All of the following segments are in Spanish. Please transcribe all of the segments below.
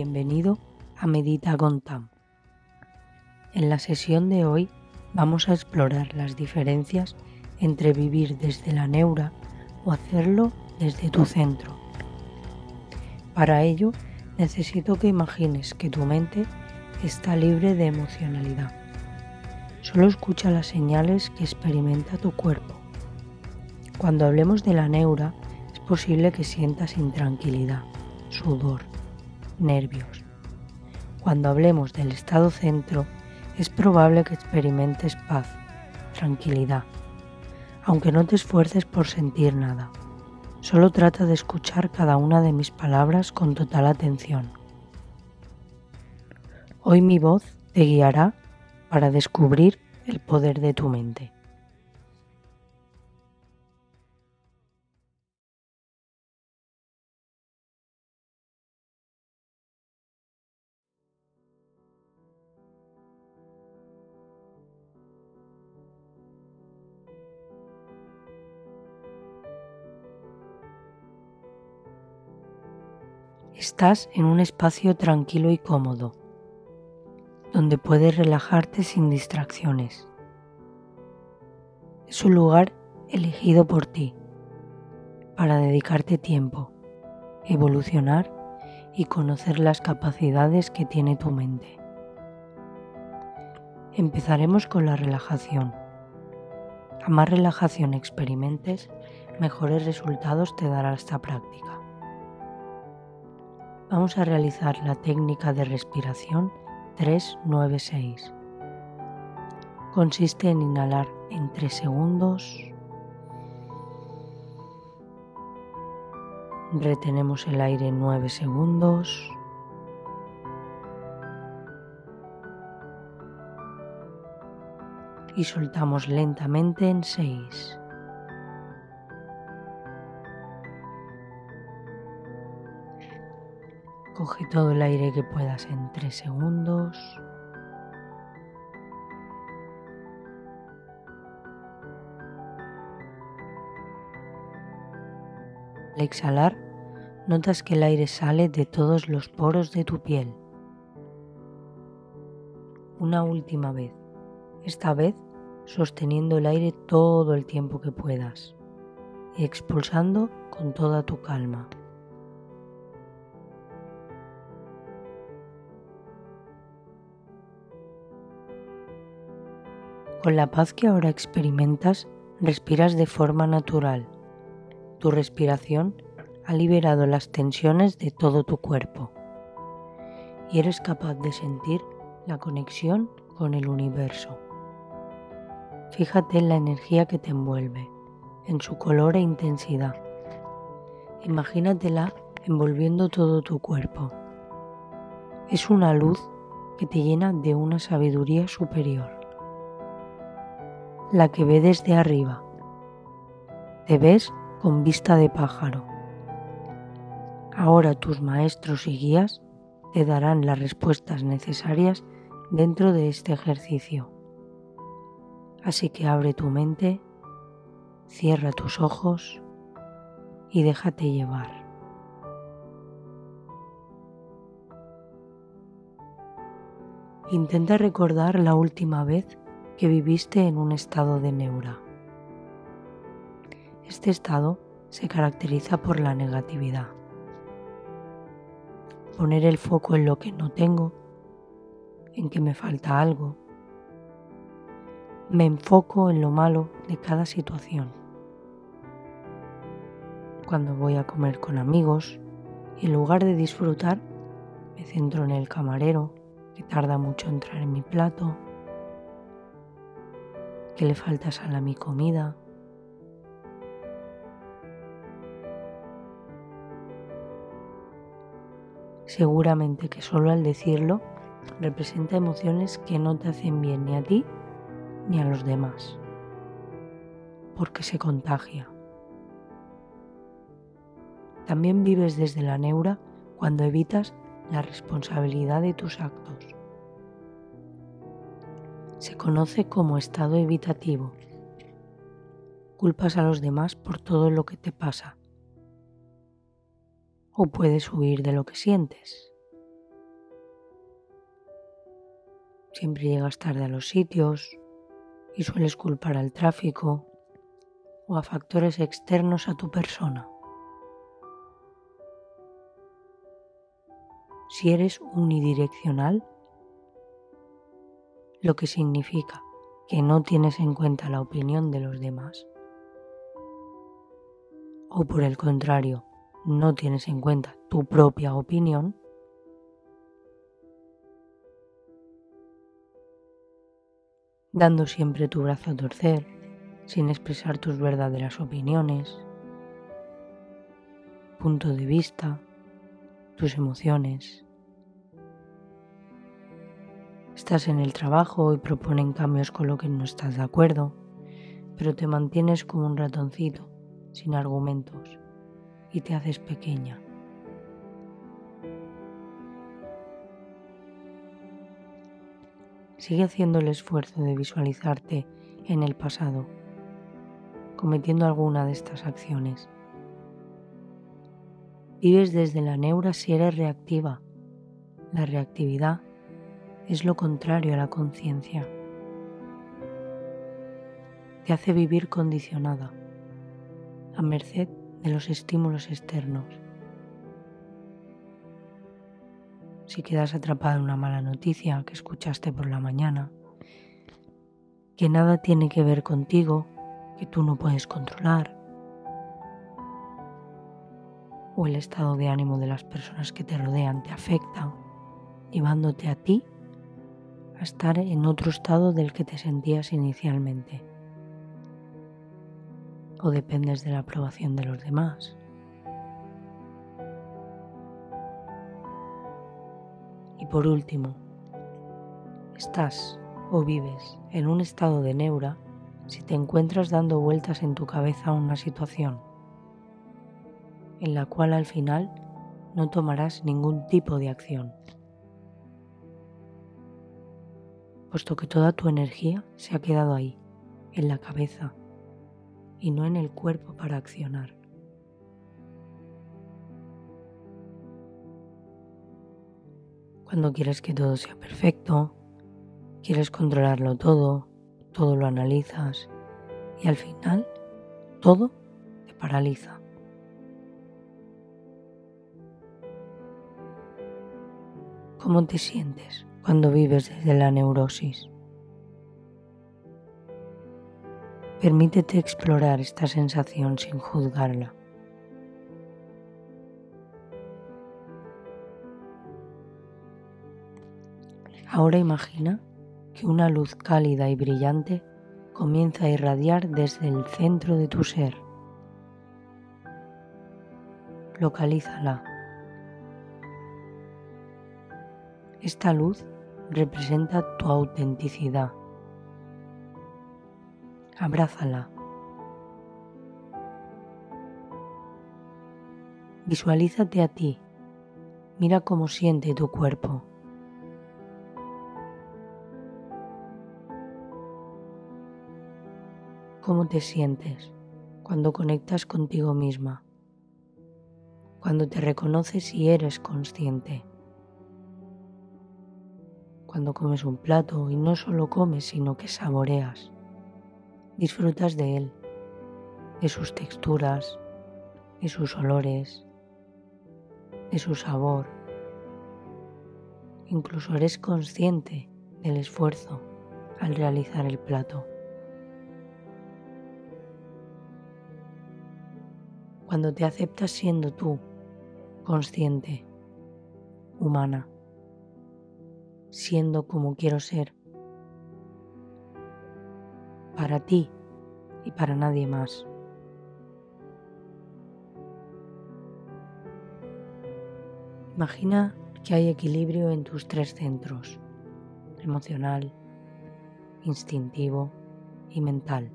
Bienvenido a Medita con Tam. En la sesión de hoy vamos a explorar las diferencias entre vivir desde la neura o hacerlo desde tu centro. Para ello necesito que imagines que tu mente está libre de emocionalidad. Solo escucha las señales que experimenta tu cuerpo. Cuando hablemos de la neura, es posible que sientas intranquilidad, sudor, nervios. Cuando hablemos del estado centro, es probable que experimentes paz, tranquilidad, aunque no te esfuerces por sentir nada. Solo trata de escuchar cada una de mis palabras con total atención. Hoy mi voz te guiará para descubrir el poder de tu mente. Estás en un espacio tranquilo y cómodo, donde puedes relajarte sin distracciones. Es un lugar elegido por ti para dedicarte tiempo, evolucionar y conocer las capacidades que tiene tu mente. Empezaremos con la relajación. A más relajación experimentes, mejores resultados te dará esta práctica vamos a realizar la técnica de respiración 396. Consiste en inhalar en 3 segundos. Retenemos el aire 9 segundos. Y soltamos lentamente en 6. Coge todo el aire que puedas en 3 segundos. Al exhalar, notas que el aire sale de todos los poros de tu piel. Una última vez, esta vez sosteniendo el aire todo el tiempo que puedas y expulsando con toda tu calma. Con la paz que ahora experimentas, respiras de forma natural. Tu respiración ha liberado las tensiones de todo tu cuerpo y eres capaz de sentir la conexión con el universo. Fíjate en la energía que te envuelve, en su color e intensidad. Imagínatela envolviendo todo tu cuerpo. Es una luz que te llena de una sabiduría superior la que ve desde arriba. Te ves con vista de pájaro. Ahora tus maestros y guías te darán las respuestas necesarias dentro de este ejercicio. Así que abre tu mente, cierra tus ojos y déjate llevar. Intenta recordar la última vez que viviste en un estado de neura. Este estado se caracteriza por la negatividad. Poner el foco en lo que no tengo, en que me falta algo. Me enfoco en lo malo de cada situación. Cuando voy a comer con amigos en lugar de disfrutar, me centro en el camarero que tarda mucho en entrar en mi plato que le falta sal a mi comida. Seguramente que solo al decirlo representa emociones que no te hacen bien ni a ti ni a los demás, porque se contagia. También vives desde la neura cuando evitas la responsabilidad de tus actos se conoce como estado evitativo. Culpas a los demás por todo lo que te pasa. O puedes huir de lo que sientes. Siempre llegas tarde a los sitios y sueles culpar al tráfico o a factores externos a tu persona. Si eres unidireccional, lo que significa que no tienes en cuenta la opinión de los demás, o por el contrario, no tienes en cuenta tu propia opinión, dando siempre tu brazo a torcer, sin expresar tus verdaderas opiniones, punto de vista, tus emociones. Estás en el trabajo y proponen cambios con lo que no estás de acuerdo, pero te mantienes como un ratoncito, sin argumentos, y te haces pequeña. Sigue haciendo el esfuerzo de visualizarte en el pasado, cometiendo alguna de estas acciones. Vives desde la neura si eres reactiva. La reactividad es lo contrario a la conciencia. Te hace vivir condicionada, a merced de los estímulos externos. Si quedas atrapada en una mala noticia que escuchaste por la mañana, que nada tiene que ver contigo, que tú no puedes controlar, o el estado de ánimo de las personas que te rodean te afecta, llevándote a ti a estar en otro estado del que te sentías inicialmente. O dependes de la aprobación de los demás. Y por último, estás o vives en un estado de neura si te encuentras dando vueltas en tu cabeza a una situación en la cual al final no tomarás ningún tipo de acción. Puesto que toda tu energía se ha quedado ahí, en la cabeza, y no en el cuerpo para accionar. Cuando quieres que todo sea perfecto, quieres controlarlo todo, todo lo analizas y al final todo te paraliza. ¿Cómo te sientes? Cuando vives desde la neurosis. Permítete explorar esta sensación sin juzgarla. Ahora imagina que una luz cálida y brillante comienza a irradiar desde el centro de tu ser. Localízala. Esta luz representa tu autenticidad. Abrázala. Visualízate a ti. Mira cómo siente tu cuerpo. ¿Cómo te sientes cuando conectas contigo misma? Cuando te reconoces y eres consciente cuando comes un plato y no solo comes, sino que saboreas. Disfrutas de él, de sus texturas, de sus olores, de su sabor. Incluso eres consciente del esfuerzo al realizar el plato. Cuando te aceptas siendo tú, consciente, humana siendo como quiero ser, para ti y para nadie más. Imagina que hay equilibrio en tus tres centros, emocional, instintivo y mental.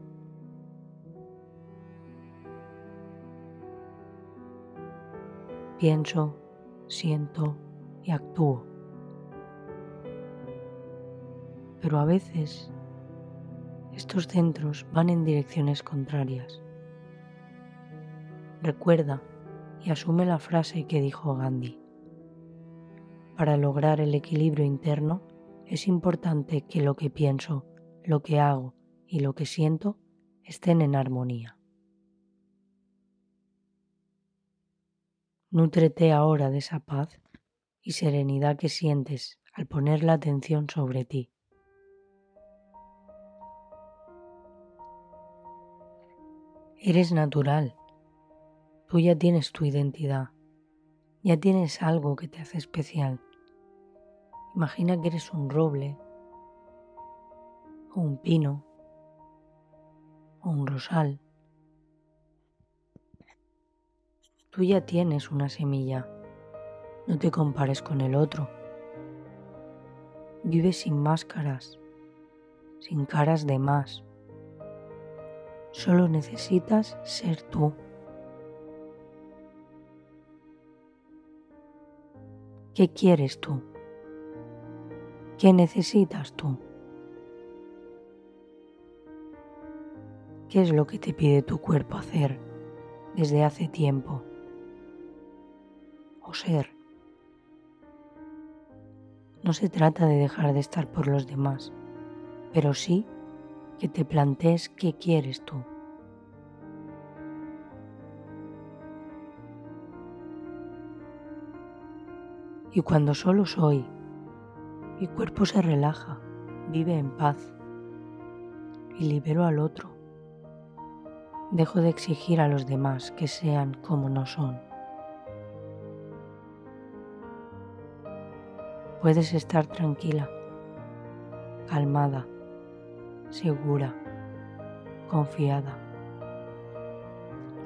Pienso, siento y actúo. Pero a veces estos centros van en direcciones contrarias. Recuerda y asume la frase que dijo Gandhi. Para lograr el equilibrio interno es importante que lo que pienso, lo que hago y lo que siento estén en armonía. Nútrete ahora de esa paz y serenidad que sientes al poner la atención sobre ti. Eres natural. Tú ya tienes tu identidad. Ya tienes algo que te hace especial. Imagina que eres un roble, o un pino, o un rosal. Tú ya tienes una semilla. No te compares con el otro. Vive sin máscaras, sin caras de más. Solo necesitas ser tú. ¿Qué quieres tú? ¿Qué necesitas tú? ¿Qué es lo que te pide tu cuerpo hacer desde hace tiempo? O ser. No se trata de dejar de estar por los demás, pero sí que te plantees qué quieres tú. Y cuando solo soy, mi cuerpo se relaja, vive en paz y libero al otro. Dejo de exigir a los demás que sean como no son. Puedes estar tranquila, calmada, segura, confiada.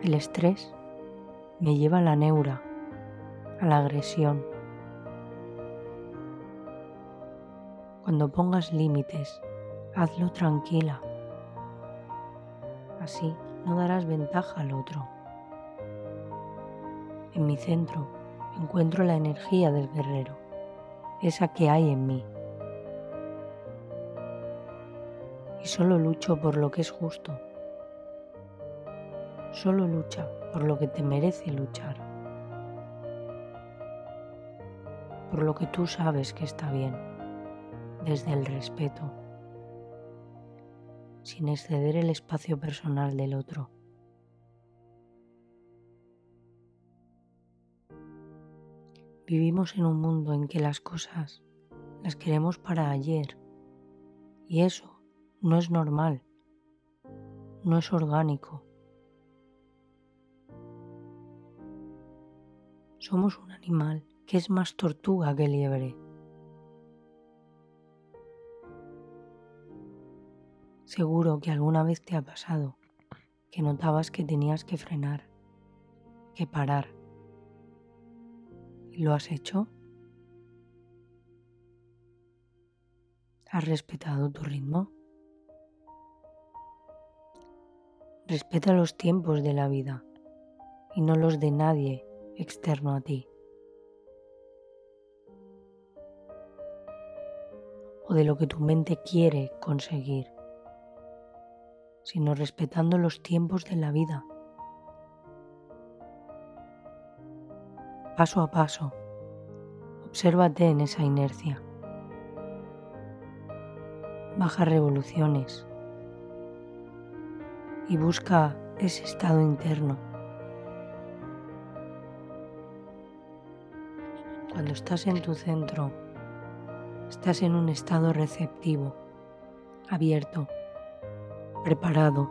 El estrés me lleva a la neura, a la agresión. Cuando pongas límites, hazlo tranquila. Así no darás ventaja al otro. En mi centro encuentro la energía del guerrero esa que hay en mí. Y solo lucho por lo que es justo. Solo lucha por lo que te merece luchar. Por lo que tú sabes que está bien, desde el respeto, sin exceder el espacio personal del otro. Vivimos en un mundo en que las cosas las queremos para ayer y eso no es normal, no es orgánico. Somos un animal que es más tortuga que liebre. Seguro que alguna vez te ha pasado que notabas que tenías que frenar, que parar ¿Lo has hecho? ¿Has respetado tu ritmo? Respeta los tiempos de la vida y no los de nadie externo a ti. O de lo que tu mente quiere conseguir, sino respetando los tiempos de la vida paso a paso. Obsérvate en esa inercia. Baja revoluciones y busca ese estado interno. Cuando estás en tu centro, estás en un estado receptivo, abierto, preparado,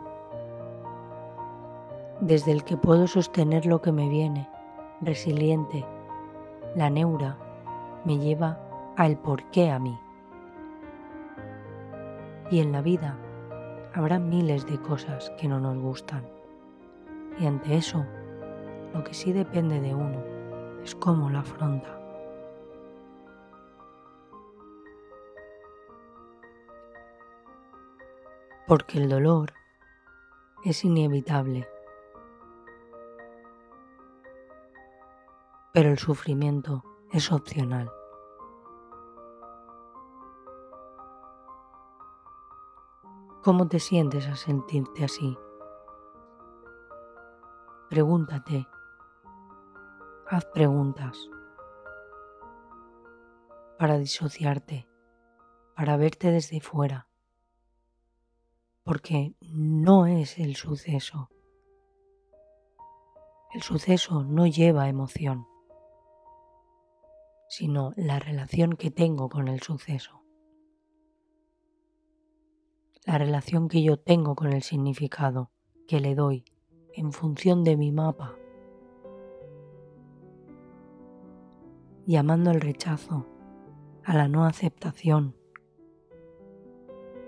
desde el que puedo sostener lo que me viene resiliente, la neura me lleva al porqué a mí. Y en la vida habrá miles de cosas que no nos gustan. Y ante eso, lo que sí depende de uno es cómo lo afronta. Porque el dolor es inevitable pero el sufrimiento es opcional. ¿Cómo te sientes a sentirte así? Pregúntate. Haz preguntas para disociarte para verte desde fuera, porque no es el suceso. El suceso no lleva emoción, sino la relación que tengo con el suceso, la relación que yo tengo con el significado que le doy en función de mi mapa, llamando al rechazo, a la no aceptación,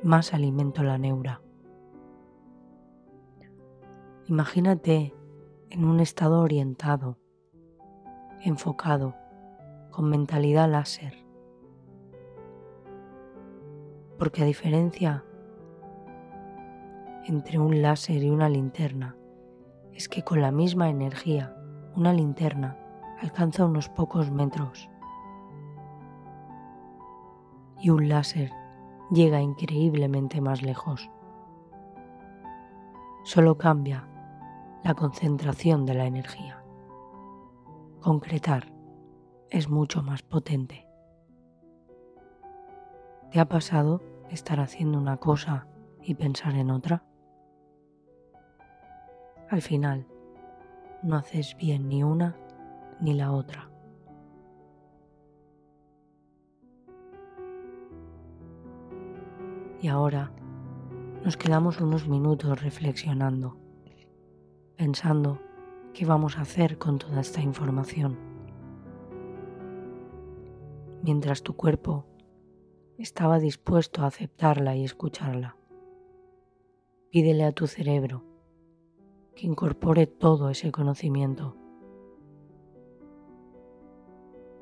más alimento la neura. Imagínate en un estado orientado, enfocado, con mentalidad láser. Porque a diferencia entre un láser y una linterna es que con la misma energía una linterna alcanza unos pocos metros y un láser llega increíblemente más lejos. Solo cambia la concentración de la energía. Concretar es mucho más potente. ¿Te ha pasado estar haciendo una cosa y pensar en otra? Al final, no haces bien ni una ni la otra. Y ahora nos quedamos unos minutos reflexionando, pensando qué vamos a hacer con toda esta información. Mientras tu cuerpo estaba dispuesto a aceptarla y escucharla. Pídele a tu cerebro que incorpore todo ese conocimiento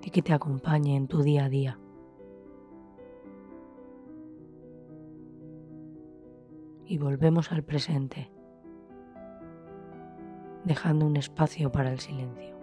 y que te acompañe en tu día a día. Y volvemos al presente, dejando un espacio para el silencio.